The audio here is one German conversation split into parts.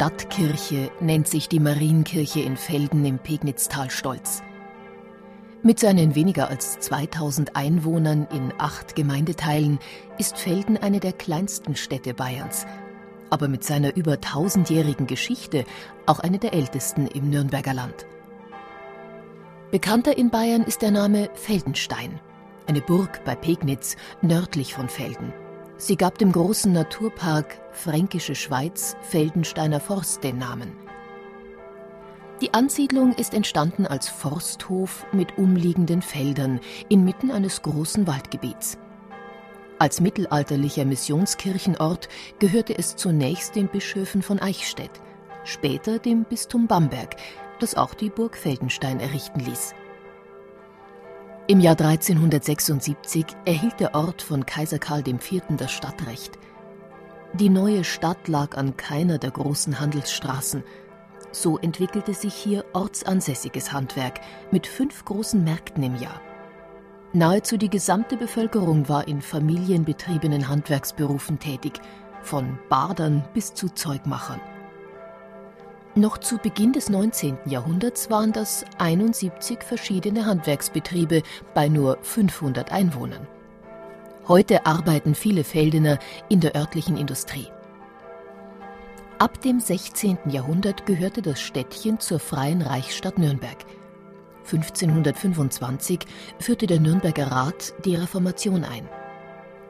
Stadtkirche nennt sich die Marienkirche in Felden im Pegnitztal stolz. Mit seinen weniger als 2000 Einwohnern in acht Gemeindeteilen ist Felden eine der kleinsten Städte Bayerns, aber mit seiner über tausendjährigen Geschichte auch eine der ältesten im Nürnberger Land. Bekannter in Bayern ist der Name Feldenstein, eine Burg bei Pegnitz nördlich von Felden. Sie gab dem großen Naturpark Fränkische Schweiz Feldensteiner Forst den Namen. Die Ansiedlung ist entstanden als Forsthof mit umliegenden Feldern inmitten eines großen Waldgebiets. Als mittelalterlicher Missionskirchenort gehörte es zunächst den Bischöfen von Eichstätt, später dem Bistum Bamberg, das auch die Burg Feldenstein errichten ließ. Im Jahr 1376 erhielt der Ort von Kaiser Karl IV. das Stadtrecht. Die neue Stadt lag an keiner der großen Handelsstraßen. So entwickelte sich hier ortsansässiges Handwerk mit fünf großen Märkten im Jahr. Nahezu die gesamte Bevölkerung war in familienbetriebenen Handwerksberufen tätig, von Badern bis zu Zeugmachern. Noch zu Beginn des 19. Jahrhunderts waren das 71 verschiedene Handwerksbetriebe bei nur 500 Einwohnern. Heute arbeiten viele Feldener in der örtlichen Industrie. Ab dem 16. Jahrhundert gehörte das Städtchen zur Freien Reichsstadt Nürnberg. 1525 führte der Nürnberger Rat die Reformation ein.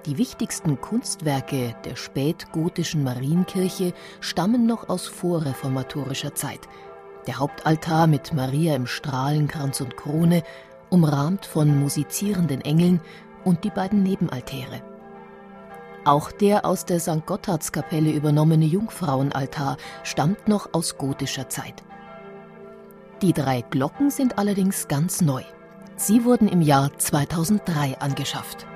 Die wichtigsten Kunstwerke der spätgotischen Marienkirche stammen noch aus vorreformatorischer Zeit. Der Hauptaltar mit Maria im Strahlenkranz und Krone, umrahmt von musizierenden Engeln und die beiden Nebenaltäre. Auch der aus der St. Gotthardskapelle übernommene Jungfrauenaltar stammt noch aus gotischer Zeit. Die drei Glocken sind allerdings ganz neu. Sie wurden im Jahr 2003 angeschafft.